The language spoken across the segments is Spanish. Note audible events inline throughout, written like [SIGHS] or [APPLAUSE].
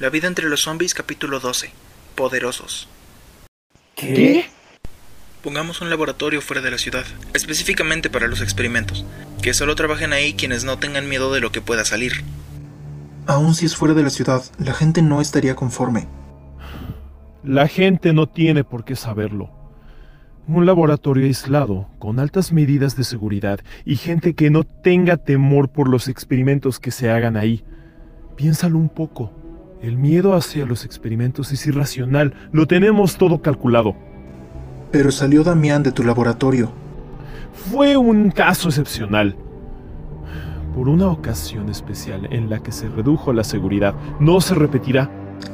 La vida entre los zombies capítulo 12. Poderosos. ¿Qué? Pongamos un laboratorio fuera de la ciudad, específicamente para los experimentos. Que solo trabajen ahí quienes no tengan miedo de lo que pueda salir. Aún si es fuera de la ciudad, la gente no estaría conforme. La gente no tiene por qué saberlo. Un laboratorio aislado, con altas medidas de seguridad y gente que no tenga temor por los experimentos que se hagan ahí. Piénsalo un poco. El miedo hacia los experimentos es irracional. Lo tenemos todo calculado. Pero salió Damián de tu laboratorio. Fue un caso excepcional. Por una ocasión especial en la que se redujo la seguridad, no se repetirá.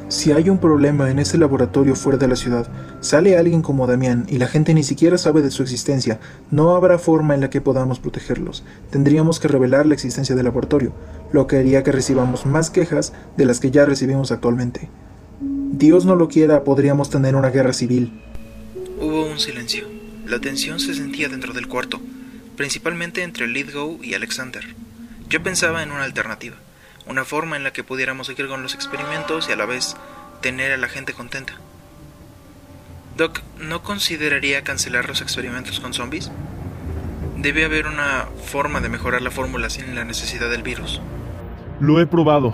Si hay un problema en ese laboratorio fuera de la ciudad, sale alguien como Damián y la gente ni siquiera sabe de su existencia, no habrá forma en la que podamos protegerlos. Tendríamos que revelar la existencia del laboratorio, lo que haría que recibamos más quejas de las que ya recibimos actualmente. Dios no lo quiera, podríamos tener una guerra civil. Hubo un silencio. La tensión se sentía dentro del cuarto, principalmente entre Lidgow y Alexander. Yo pensaba en una alternativa una forma en la que pudiéramos seguir con los experimentos y a la vez tener a la gente contenta. Doc, ¿no consideraría cancelar los experimentos con zombies? Debe haber una forma de mejorar la fórmula sin la necesidad del virus. Lo he probado.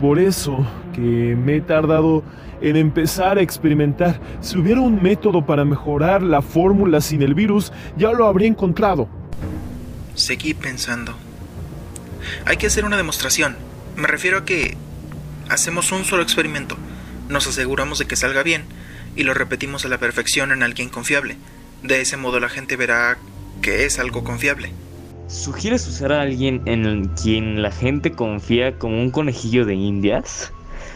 Por eso que me he tardado en empezar a experimentar. Si hubiera un método para mejorar la fórmula sin el virus, ya lo habría encontrado. Seguí pensando. Hay que hacer una demostración. Me refiero a que hacemos un solo experimento, nos aseguramos de que salga bien y lo repetimos a la perfección en alguien confiable. De ese modo la gente verá que es algo confiable. ¿Sugieres usar a alguien en quien la gente confía como un conejillo de indias?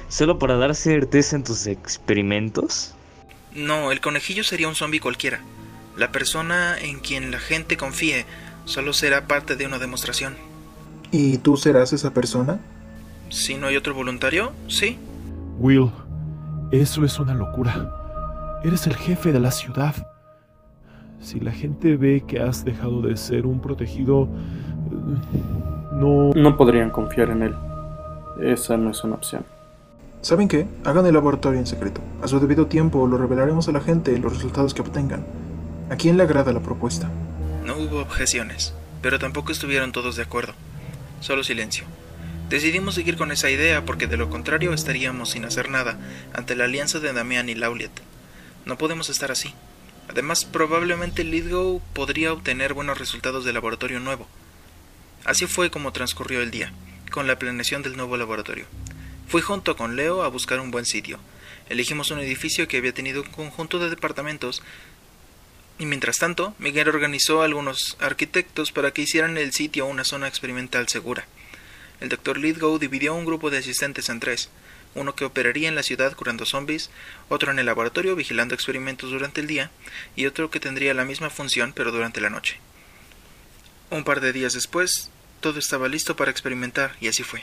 ¿Solo para dar certeza en tus experimentos? No, el conejillo sería un zombie cualquiera. La persona en quien la gente confíe solo será parte de una demostración. ¿Y tú serás esa persona? Si no hay otro voluntario, sí. Will, eso es una locura. Eres el jefe de la ciudad. Si la gente ve que has dejado de ser un protegido, no... No podrían confiar en él. Esa no es una opción. ¿Saben qué? Hagan el laboratorio en secreto. A su debido tiempo lo revelaremos a la gente los resultados que obtengan. ¿A quién le agrada la propuesta? No hubo objeciones, pero tampoco estuvieron todos de acuerdo. Solo silencio. Decidimos seguir con esa idea porque de lo contrario estaríamos sin hacer nada ante la alianza de Damián y Lauliet. No podemos estar así. Además, probablemente Lidgow podría obtener buenos resultados del laboratorio nuevo. Así fue como transcurrió el día, con la planeación del nuevo laboratorio. Fui junto con Leo a buscar un buen sitio. Elegimos un edificio que había tenido un conjunto de departamentos y mientras tanto, Miguel organizó a algunos arquitectos para que hicieran el sitio una zona experimental segura. El Dr. Lidgow dividió un grupo de asistentes en tres, uno que operaría en la ciudad curando zombies, otro en el laboratorio vigilando experimentos durante el día, y otro que tendría la misma función pero durante la noche. Un par de días después, todo estaba listo para experimentar, y así fue.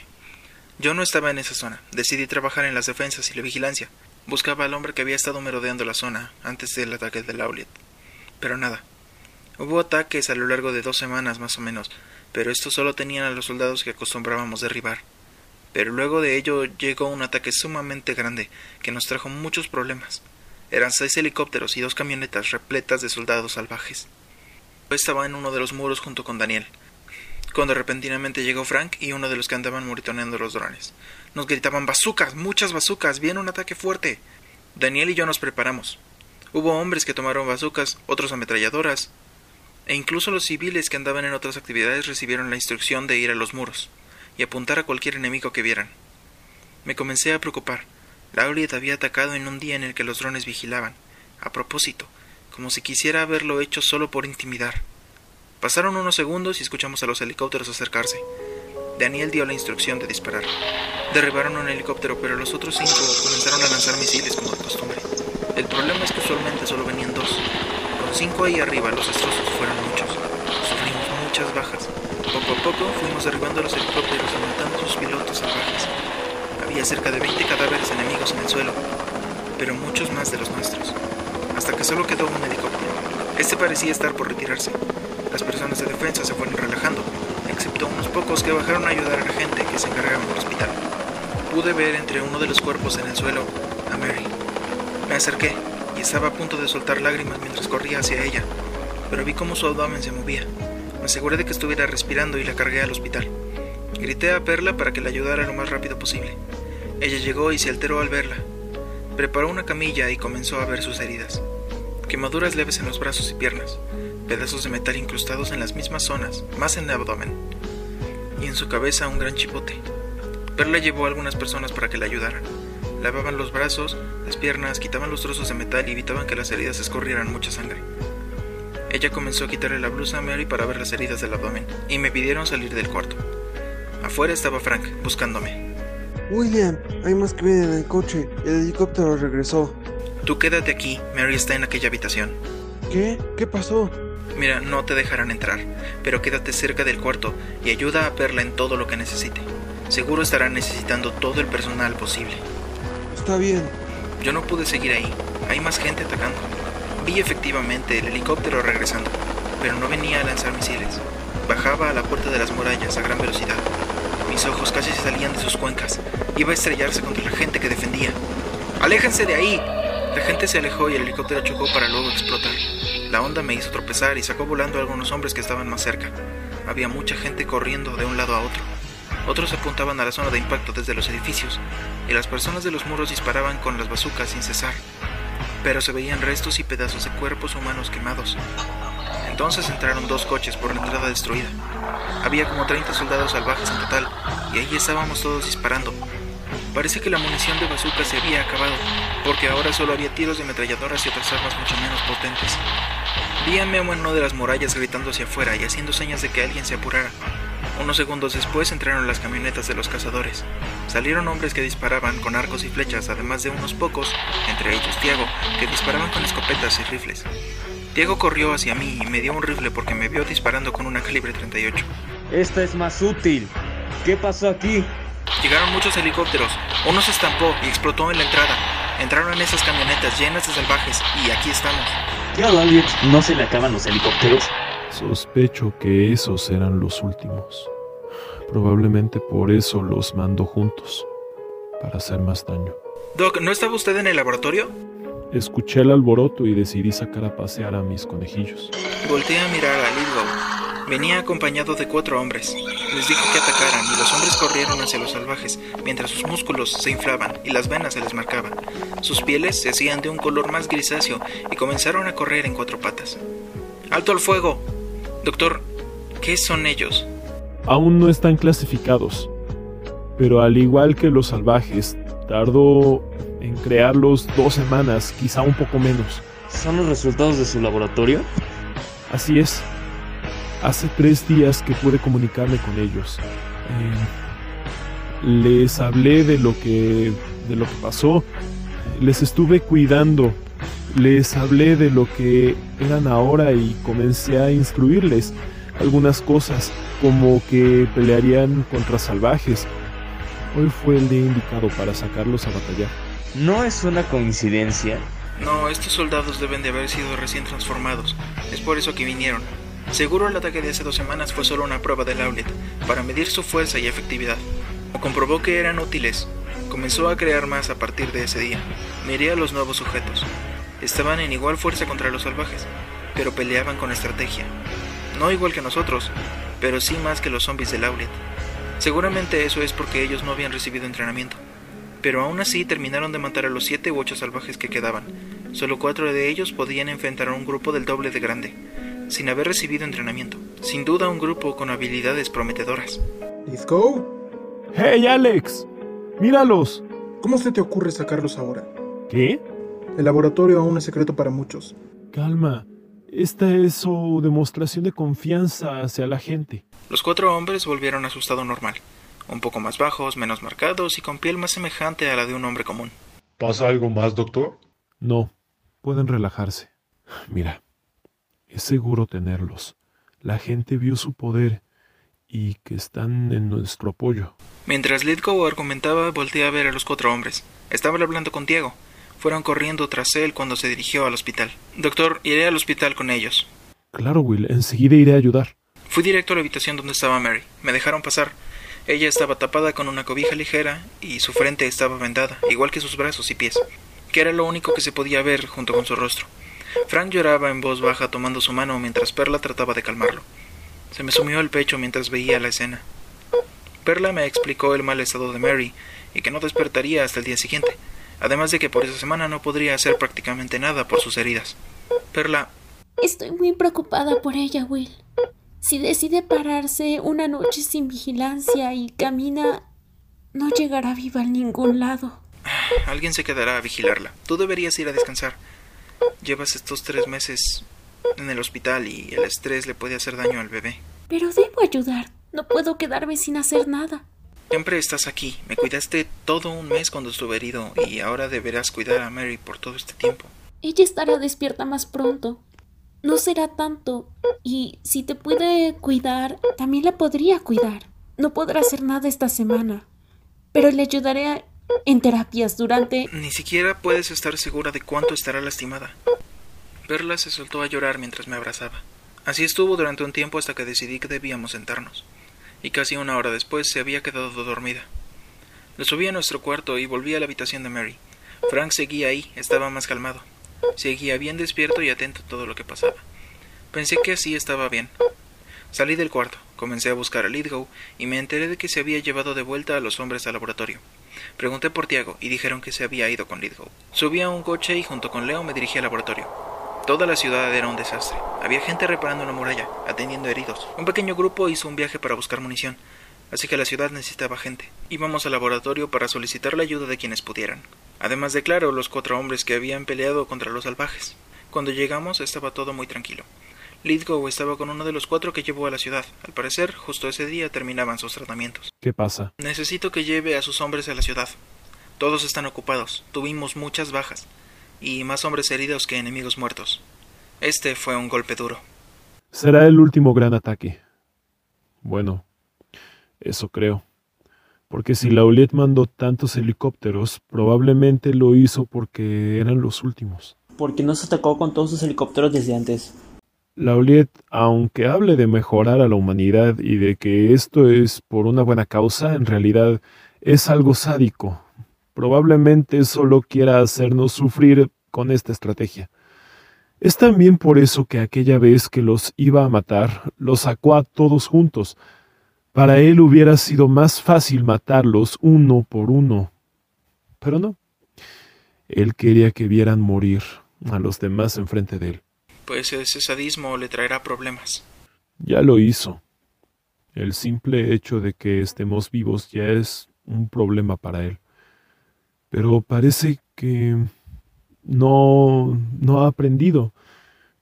Yo no estaba en esa zona, decidí trabajar en las defensas y la vigilancia. Buscaba al hombre que había estado merodeando la zona antes del ataque de Lauliet. Pero nada. Hubo ataques a lo largo de dos semanas más o menos, pero estos solo tenían a los soldados que acostumbrábamos derribar. Pero luego de ello llegó un ataque sumamente grande que nos trajo muchos problemas. Eran seis helicópteros y dos camionetas repletas de soldados salvajes. Yo estaba en uno de los muros junto con Daniel, cuando repentinamente llegó Frank y uno de los que andaban moritoneando los drones. Nos gritaban bazucas, muchas bazucas, viene un ataque fuerte. Daniel y yo nos preparamos. Hubo hombres que tomaron bazucas, otros ametralladoras, e incluso los civiles que andaban en otras actividades recibieron la instrucción de ir a los muros y apuntar a cualquier enemigo que vieran. Me comencé a preocupar. Lauliet había atacado en un día en el que los drones vigilaban, a propósito, como si quisiera haberlo hecho solo por intimidar. Pasaron unos segundos y escuchamos a los helicópteros acercarse. Daniel dio la instrucción de disparar. Derribaron un helicóptero, pero los otros cinco comenzaron a lanzar misiles como de costumbre. El problema es que usualmente solo venían dos. Con cinco ahí arriba los destrozos fueron muchos. Sufrimos muchas bajas. Poco a poco fuimos derribando los helicópteros y matando sus pilotos salvajes. Había cerca de 20 cadáveres enemigos en el suelo, pero muchos más de los nuestros. Hasta que solo quedó un helicóptero. Este parecía estar por retirarse. Las personas de defensa se fueron relajando, excepto unos pocos que bajaron a ayudar a la gente que se encargaba del hospital. Pude ver entre uno de los cuerpos en el suelo a Mary. Me acerqué y estaba a punto de soltar lágrimas mientras corría hacia ella, pero vi cómo su abdomen se movía. Me aseguré de que estuviera respirando y la cargué al hospital. Grité a Perla para que la ayudara lo más rápido posible. Ella llegó y se alteró al verla. Preparó una camilla y comenzó a ver sus heridas. Quemaduras leves en los brazos y piernas, pedazos de metal incrustados en las mismas zonas, más en el abdomen, y en su cabeza un gran chipote. Perla llevó a algunas personas para que la ayudaran. Lavaban los brazos, las piernas, quitaban los trozos de metal y evitaban que las heridas escurrieran mucha sangre. Ella comenzó a quitarle la blusa a Mary para ver las heridas del abdomen, y me pidieron salir del cuarto. Afuera estaba Frank, buscándome. William, hay más que vienen en el coche. El helicóptero regresó. Tú quédate aquí, Mary está en aquella habitación. ¿Qué? ¿Qué pasó? Mira, no te dejarán entrar, pero quédate cerca del cuarto y ayuda a Perla en todo lo que necesite. Seguro estará necesitando todo el personal posible. Yo no pude seguir ahí. Hay más gente atacando. Vi efectivamente el helicóptero regresando, pero no venía a lanzar misiles. Bajaba a la puerta de las murallas a gran velocidad. Mis ojos casi se salían de sus cuencas. Iba a estrellarse contra la gente que defendía. ¡Aléjense de ahí! La gente se alejó y el helicóptero chocó para luego explotar. La onda me hizo tropezar y sacó volando a algunos hombres que estaban más cerca. Había mucha gente corriendo de un lado a otro. Otros apuntaban a la zona de impacto desde los edificios, y las personas de los muros disparaban con las bazucas sin cesar. Pero se veían restos y pedazos de cuerpos humanos quemados. Entonces entraron dos coches por la entrada destruida. Había como 30 soldados salvajes en total, y ahí estábamos todos disparando. Parece que la munición de bazooka se había acabado, porque ahora solo había tiros de ametralladoras y otras armas mucho menos potentes. Vi a Memo en una de las murallas gritando hacia afuera y haciendo señas de que alguien se apurara. Unos segundos después entraron las camionetas de los cazadores. Salieron hombres que disparaban con arcos y flechas, además de unos pocos, entre ellos Tiago, que disparaban con escopetas y rifles. Diego corrió hacia mí y me dio un rifle porque me vio disparando con una calibre 38. Esta es más útil. ¿Qué pasó aquí? Llegaron muchos helicópteros. Uno se estampó y explotó en la entrada. Entraron en esas camionetas llenas de salvajes y aquí estamos. ¿Qué a Elliot no se le acaban los helicópteros? Sospecho que esos eran los últimos. Probablemente por eso los mandó juntos, para hacer más daño. Doc, ¿no estaba usted en el laboratorio? Escuché el alboroto y decidí sacar a pasear a mis conejillos. Volté a mirar a Lidgow. Venía acompañado de cuatro hombres. Les dije que atacaran y los hombres corrieron hacia los salvajes, mientras sus músculos se inflaban y las venas se les marcaban. Sus pieles se hacían de un color más grisáceo y comenzaron a correr en cuatro patas. ¡Alto al fuego! Doctor, ¿qué son ellos? Aún no están clasificados, pero al igual que los salvajes, tardó en crearlos dos semanas, quizá un poco menos. ¿Son los resultados de su laboratorio? Así es. Hace tres días que pude comunicarme con ellos. Eh, les hablé de lo que de lo que pasó. Les estuve cuidando. Les hablé de lo que eran ahora y comencé a instruirles algunas cosas, como que pelearían contra salvajes. Hoy fue el día indicado para sacarlos a batallar. No es una coincidencia. No, estos soldados deben de haber sido recién transformados. Es por eso que vinieron. Seguro el ataque de hace dos semanas fue solo una prueba del Aulet, para medir su fuerza y efectividad. O comprobó que eran útiles. Comenzó a crear más a partir de ese día. Miré a los nuevos sujetos. Estaban en igual fuerza contra los salvajes, pero peleaban con estrategia. No igual que nosotros, pero sí más que los zombies del Aulet. Seguramente eso es porque ellos no habían recibido entrenamiento. Pero aún así terminaron de matar a los siete u ocho salvajes que quedaban. Solo cuatro de ellos podían enfrentar a un grupo del doble de grande, sin haber recibido entrenamiento. Sin duda un grupo con habilidades prometedoras. Let's go. ¡Hey, Alex! ¡Míralos! ¿Cómo se te ocurre sacarlos ahora? ¿Qué? El laboratorio aún es secreto para muchos. Calma. Esta es su demostración de confianza hacia la gente. Los cuatro hombres volvieron a su estado normal, un poco más bajos, menos marcados y con piel más semejante a la de un hombre común. ¿Pasa algo más, doctor? No, pueden relajarse. Mira, es seguro tenerlos. La gente vio su poder y que están en nuestro apoyo. Mientras Lidgow argumentaba, volteé a ver a los cuatro hombres. Estaban hablando con Diego. Fueron corriendo tras él cuando se dirigió al hospital. Doctor, iré al hospital con ellos. Claro, Will, enseguida iré a ayudar. Fui directo a la habitación donde estaba Mary. Me dejaron pasar. Ella estaba tapada con una cobija ligera y su frente estaba vendada, igual que sus brazos y pies, que era lo único que se podía ver junto con su rostro. Frank lloraba en voz baja tomando su mano mientras Perla trataba de calmarlo. Se me sumió el pecho mientras veía la escena. Perla me explicó el mal estado de Mary y que no despertaría hasta el día siguiente, además de que por esa semana no podría hacer prácticamente nada por sus heridas. Perla... Estoy muy preocupada por ella, Will. Si decide pararse una noche sin vigilancia y camina, no llegará viva a ningún lado. [SIGHS] Alguien se quedará a vigilarla. Tú deberías ir a descansar. Llevas estos tres meses en el hospital y el estrés le puede hacer daño al bebé. Pero debo ayudar. No puedo quedarme sin hacer nada. Siempre estás aquí. Me cuidaste todo un mes cuando estuve herido y ahora deberás cuidar a Mary por todo este tiempo. Ella estará despierta más pronto. No será tanto. Y si te puede cuidar, también la podría cuidar. No podrá hacer nada esta semana. Pero le ayudaré en terapias durante... Ni siquiera puedes estar segura de cuánto estará lastimada. Perla se soltó a llorar mientras me abrazaba. Así estuvo durante un tiempo hasta que decidí que debíamos sentarnos. Y casi una hora después se había quedado dormida. Le subí a nuestro cuarto y volví a la habitación de Mary. Frank seguía ahí, estaba más calmado. Seguía bien despierto y atento a todo lo que pasaba. Pensé que así estaba bien. Salí del cuarto, comencé a buscar a Lidgow y me enteré de que se había llevado de vuelta a los hombres al laboratorio. Pregunté por Tiago y dijeron que se había ido con Lidgow. Subí a un coche y junto con Leo me dirigí al laboratorio. Toda la ciudad era un desastre. Había gente reparando la muralla, atendiendo heridos. Un pequeño grupo hizo un viaje para buscar munición, así que la ciudad necesitaba gente. Íbamos al laboratorio para solicitar la ayuda de quienes pudieran. Además de claro, los cuatro hombres que habían peleado contra los salvajes. Cuando llegamos estaba todo muy tranquilo. Lidgow estaba con uno de los cuatro que llevó a la ciudad. Al parecer, justo ese día terminaban sus tratamientos. ¿Qué pasa? Necesito que lleve a sus hombres a la ciudad. Todos están ocupados. Tuvimos muchas bajas. Y más hombres heridos que enemigos muertos. Este fue un golpe duro. Será el último gran ataque. Bueno, eso creo. Porque si Lauliet mandó tantos helicópteros, probablemente lo hizo porque eran los últimos. Porque no se atacó con todos sus helicópteros desde antes. Lauliet, aunque hable de mejorar a la humanidad y de que esto es por una buena causa, en realidad es algo sádico. Probablemente solo quiera hacernos sufrir con esta estrategia. Es también por eso que aquella vez que los iba a matar, los sacó a todos juntos. Para él hubiera sido más fácil matarlos uno por uno. Pero no. Él quería que vieran morir a los demás enfrente de él pues ese sadismo le traerá problemas. Ya lo hizo. El simple hecho de que estemos vivos ya es un problema para él. Pero parece que no, no ha aprendido,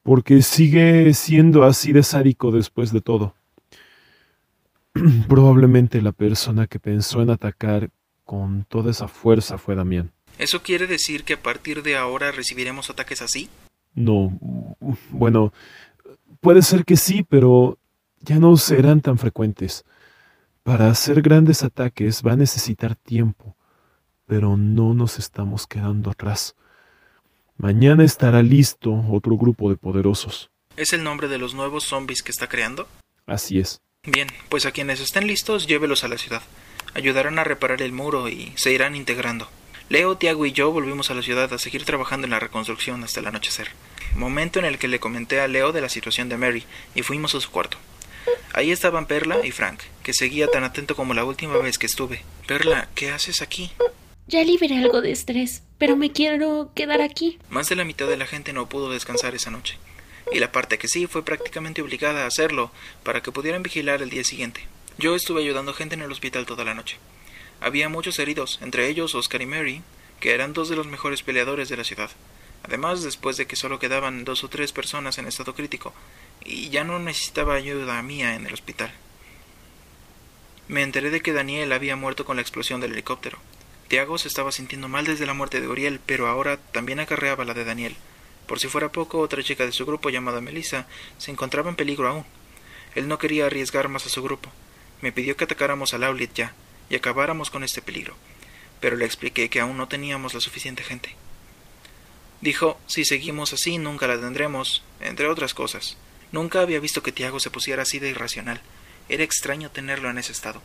porque sigue siendo así de sádico después de todo. [CLEARS THROAT] Probablemente la persona que pensó en atacar con toda esa fuerza fue Damián. ¿Eso quiere decir que a partir de ahora recibiremos ataques así? No, bueno, puede ser que sí, pero ya no serán tan frecuentes. Para hacer grandes ataques va a necesitar tiempo, pero no nos estamos quedando atrás. Mañana estará listo otro grupo de poderosos. ¿Es el nombre de los nuevos zombies que está creando? Así es. Bien, pues a quienes estén listos, llévelos a la ciudad. Ayudarán a reparar el muro y se irán integrando. Leo, Tiago y yo volvimos a la ciudad a seguir trabajando en la reconstrucción hasta el anochecer, momento en el que le comenté a Leo de la situación de Mary y fuimos a su cuarto. Ahí estaban Perla y Frank, que seguía tan atento como la última vez que estuve. Perla, ¿qué haces aquí? Ya liberé algo de estrés, pero me quiero quedar aquí. Más de la mitad de la gente no pudo descansar esa noche, y la parte que sí fue prácticamente obligada a hacerlo para que pudieran vigilar el día siguiente. Yo estuve ayudando gente en el hospital toda la noche. Había muchos heridos, entre ellos Oscar y Mary, que eran dos de los mejores peleadores de la ciudad. Además, después de que solo quedaban dos o tres personas en estado crítico, y ya no necesitaba ayuda mía en el hospital. Me enteré de que Daniel había muerto con la explosión del helicóptero. Tiago se estaba sintiendo mal desde la muerte de Uriel, pero ahora también acarreaba la de Daniel. Por si fuera poco, otra chica de su grupo llamada Melissa se encontraba en peligro aún. Él no quería arriesgar más a su grupo. Me pidió que atacáramos a Laulit ya, y acabáramos con este peligro, pero le expliqué que aún no teníamos la suficiente gente. Dijo, si seguimos así nunca la tendremos, entre otras cosas. Nunca había visto que Tiago se pusiera así de irracional. Era extraño tenerlo en ese estado.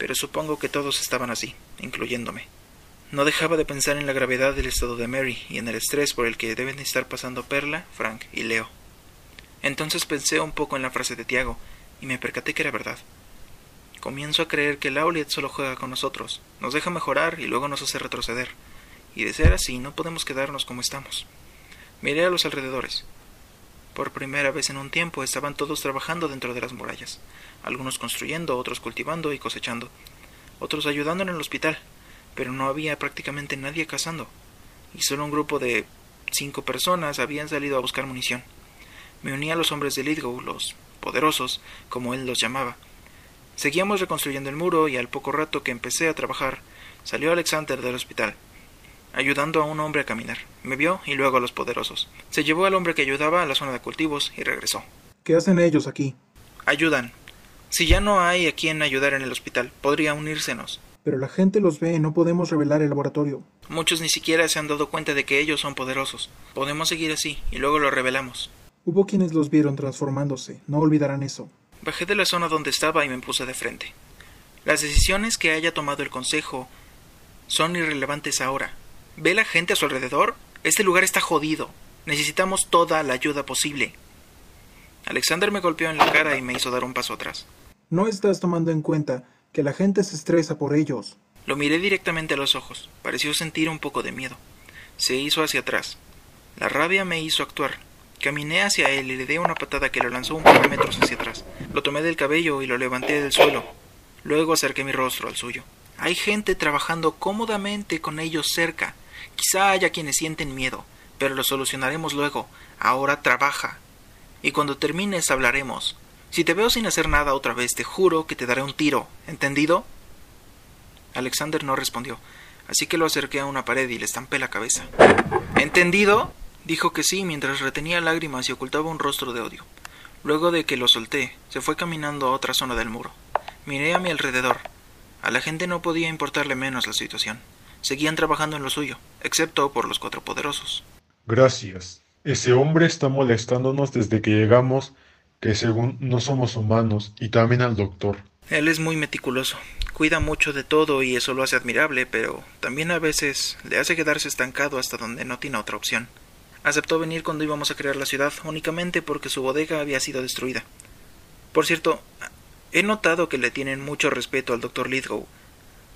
Pero supongo que todos estaban así, incluyéndome. No dejaba de pensar en la gravedad del estado de Mary y en el estrés por el que deben estar pasando Perla, Frank y Leo. Entonces pensé un poco en la frase de Tiago y me percaté que era verdad. Comienzo a creer que Lauliet solo juega con nosotros, nos deja mejorar y luego nos hace retroceder. Y de ser así, no podemos quedarnos como estamos. Miré a los alrededores. Por primera vez en un tiempo estaban todos trabajando dentro de las murallas, algunos construyendo, otros cultivando y cosechando, otros ayudando en el hospital, pero no había prácticamente nadie cazando, y solo un grupo de cinco personas habían salido a buscar munición. Me uní a los hombres de Lidgow, los poderosos, como él los llamaba. Seguíamos reconstruyendo el muro y al poco rato que empecé a trabajar, salió Alexander del hospital, ayudando a un hombre a caminar. Me vio y luego a los poderosos. Se llevó al hombre que ayudaba a la zona de cultivos y regresó. ¿Qué hacen ellos aquí? Ayudan. Si ya no hay a quien ayudar en el hospital, podría unírsenos. Pero la gente los ve, no podemos revelar el laboratorio. Muchos ni siquiera se han dado cuenta de que ellos son poderosos. Podemos seguir así y luego lo revelamos. Hubo quienes los vieron transformándose, no olvidarán eso. Bajé de la zona donde estaba y me puse de frente. Las decisiones que haya tomado el Consejo son irrelevantes ahora. ¿Ve la gente a su alrededor? Este lugar está jodido. Necesitamos toda la ayuda posible. Alexander me golpeó en la cara y me hizo dar un paso atrás. No estás tomando en cuenta que la gente se estresa por ellos. Lo miré directamente a los ojos. Pareció sentir un poco de miedo. Se hizo hacia atrás. La rabia me hizo actuar. Caminé hacia él y le di una patada que lo lanzó un par de metros hacia atrás. Lo tomé del cabello y lo levanté del suelo. Luego acerqué mi rostro al suyo. Hay gente trabajando cómodamente con ellos cerca. Quizá haya quienes sienten miedo, pero lo solucionaremos luego. Ahora trabaja. Y cuando termines hablaremos. Si te veo sin hacer nada otra vez, te juro que te daré un tiro. ¿Entendido? Alexander no respondió, así que lo acerqué a una pared y le estampé la cabeza. ¿Entendido? Dijo que sí mientras retenía lágrimas y ocultaba un rostro de odio. Luego de que lo solté, se fue caminando a otra zona del muro. Miré a mi alrededor. A la gente no podía importarle menos la situación. Seguían trabajando en lo suyo, excepto por los cuatro poderosos. Gracias. Ese hombre está molestándonos desde que llegamos, que según no somos humanos, y también al doctor. Él es muy meticuloso. Cuida mucho de todo y eso lo hace admirable, pero también a veces le hace quedarse estancado hasta donde no tiene otra opción. Aceptó venir cuando íbamos a crear la ciudad únicamente porque su bodega había sido destruida. Por cierto, he notado que le tienen mucho respeto al Dr. Lithgow.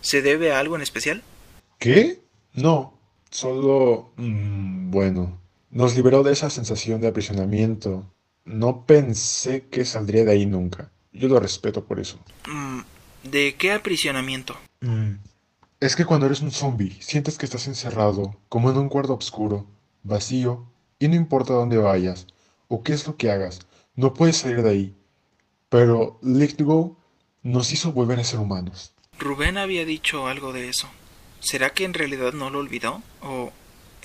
¿Se debe a algo en especial? ¿Qué? No, solo... mm, bueno, nos liberó de esa sensación de aprisionamiento. No pensé que saldría de ahí nunca. Yo lo respeto por eso. Mm, ¿De qué aprisionamiento? Mm, Es que cuando eres un zombie, sientes que estás encerrado, como en un cuarto oscuro, vacío, y no importa dónde vayas o qué es lo que hagas, no puedes salir de ahí. Pero Lithgow nos hizo volver a ser humanos. Rubén había dicho algo de eso. ¿Será que en realidad no lo olvidó? ¿O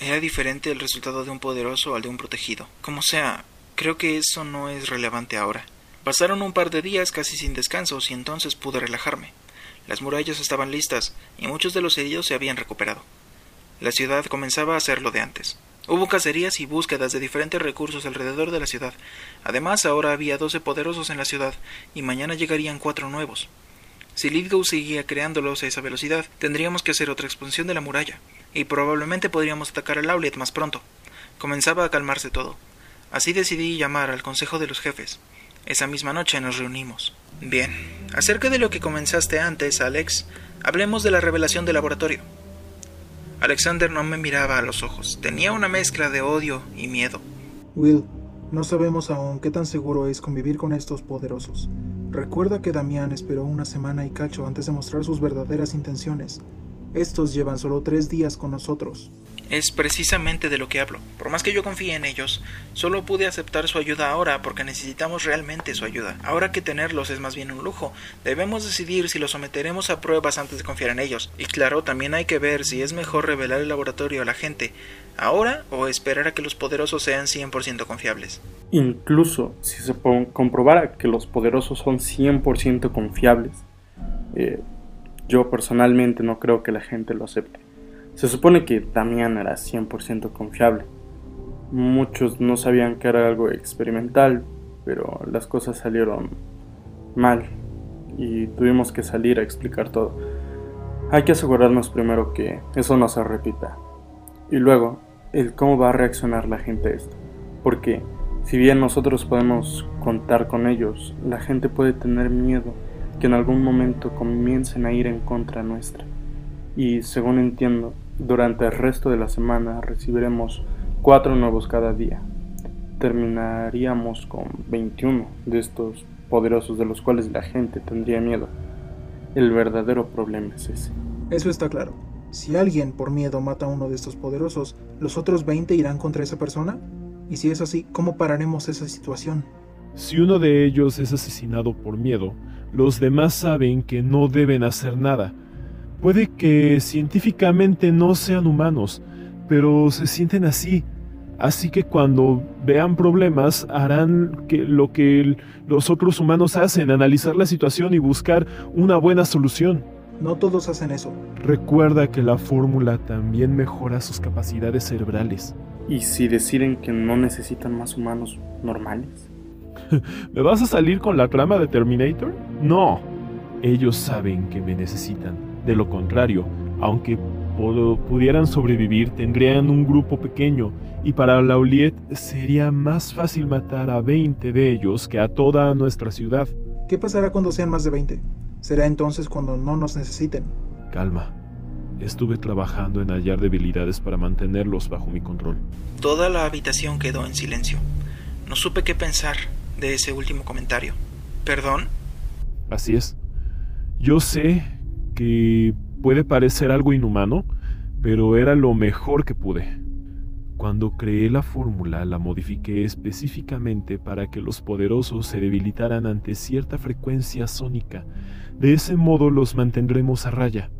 era diferente el resultado de un poderoso al de un protegido? Como sea, creo que eso no es relevante ahora. Pasaron un par de días casi sin descansos y entonces pude relajarme. Las murallas estaban listas y muchos de los heridos se habían recuperado. La ciudad comenzaba a ser lo de antes. Hubo cacerías y búsquedas de diferentes recursos alrededor de la ciudad. Además, ahora había doce poderosos en la ciudad y mañana llegarían cuatro nuevos. Si Lithgow seguía creándolos a esa velocidad, tendríamos que hacer otra expansión de la muralla, y probablemente podríamos atacar al outlet más pronto. Comenzaba a calmarse todo. Así decidí llamar al Consejo de los Jefes. Esa misma noche nos reunimos. Bien, acerca de lo que comenzaste antes, Alex, hablemos de la revelación del laboratorio. Alexander no me miraba a los ojos. Tenía una mezcla de odio y miedo. Will, no sabemos aún qué tan seguro es convivir con estos poderosos. Recuerda que Damián esperó una semana y cacho antes de mostrar sus verdaderas intenciones. Estos llevan solo tres días con nosotros. Es precisamente de lo que hablo. Por más que yo confíe en ellos, solo pude aceptar su ayuda ahora porque necesitamos realmente su ayuda. Ahora que tenerlos es más bien un lujo, debemos decidir si los someteremos a pruebas antes de confiar en ellos. Y claro, también hay que ver si es mejor revelar el laboratorio a la gente ahora o esperar a que los poderosos sean 100% confiables. Incluso si se comprobara que los poderosos son 100% confiables, eh, yo personalmente no creo que la gente lo acepte. Se supone que Damián era 100% confiable. Muchos no sabían que era algo experimental, pero las cosas salieron mal. y tuvimos que salir a explicar todo. Hay que asegurarnos primero que eso no se repita. Y luego, el cómo va a reaccionar la gente a esto. Porque si bien nosotros podemos contar con ellos, la gente puede tener miedo que en algún momento comiencen a ir en contra nuestra. Y según entiendo, durante el resto de la semana recibiremos cuatro nuevos cada día. Terminaríamos con 21 de estos poderosos de los cuales la gente tendría miedo. El verdadero problema es ese. Eso está claro. Si alguien por miedo mata a uno de estos poderosos, ¿los otros 20 irán contra esa persona? Y si es así, ¿cómo pararemos esa situación? Si uno de ellos es asesinado por miedo, los demás saben que no deben hacer nada. Puede que científicamente no sean humanos, pero se sienten así. Así que cuando vean problemas harán que lo que los otros humanos hacen, analizar la situación y buscar una buena solución. No todos hacen eso. Recuerda que la fórmula también mejora sus capacidades cerebrales. ¿Y si deciden que no necesitan más humanos normales? [LAUGHS] ¿Me vas a salir con la trama de Terminator? No. Ellos saben que me necesitan. De lo contrario, aunque pudieran sobrevivir, tendrían un grupo pequeño y para Lauliet sería más fácil matar a 20 de ellos que a toda nuestra ciudad. ¿Qué pasará cuando sean más de 20? Será entonces cuando no nos necesiten. Calma. Estuve trabajando en hallar debilidades para mantenerlos bajo mi control. Toda la habitación quedó en silencio. No supe qué pensar de ese último comentario. ¿Perdón? Así es. Yo sé que puede parecer algo inhumano, pero era lo mejor que pude. Cuando creé la fórmula la modifiqué específicamente para que los poderosos se debilitaran ante cierta frecuencia sónica. De ese modo los mantendremos a raya.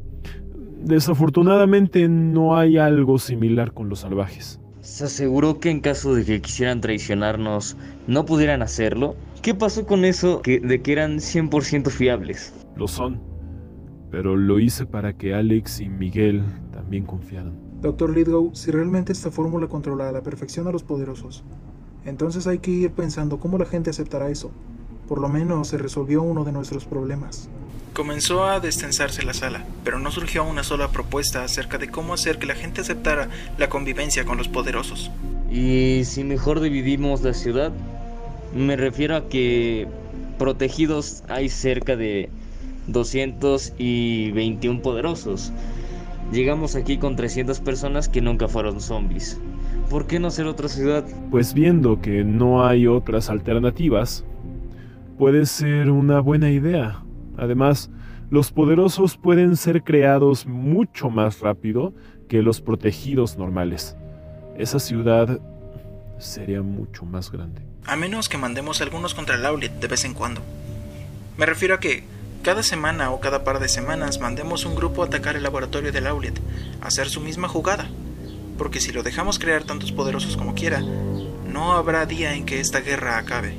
Desafortunadamente no hay algo similar con los salvajes. ¿Se aseguró que en caso de que quisieran traicionarnos no pudieran hacerlo? ¿Qué pasó con eso de que eran 100% fiables? Lo son, pero lo hice para que Alex y Miguel también confiaran. Doctor Lidgow, si realmente esta fórmula controla a la perfección a los poderosos, entonces hay que ir pensando cómo la gente aceptará eso. Por lo menos se resolvió uno de nuestros problemas. Comenzó a destensarse la sala, pero no surgió una sola propuesta acerca de cómo hacer que la gente aceptara la convivencia con los poderosos. ¿Y si mejor dividimos la ciudad? Me refiero a que protegidos hay cerca de 221 poderosos. Llegamos aquí con 300 personas que nunca fueron zombies. ¿Por qué no hacer otra ciudad? Pues viendo que no hay otras alternativas, puede ser una buena idea. Además, los poderosos pueden ser creados mucho más rápido que los protegidos normales. Esa ciudad sería mucho más grande. A menos que mandemos algunos contra Laulet de vez en cuando. Me refiero a que cada semana o cada par de semanas mandemos un grupo a atacar el laboratorio de Laulet, a hacer su misma jugada. Porque si lo dejamos crear tantos poderosos como quiera, no habrá día en que esta guerra acabe.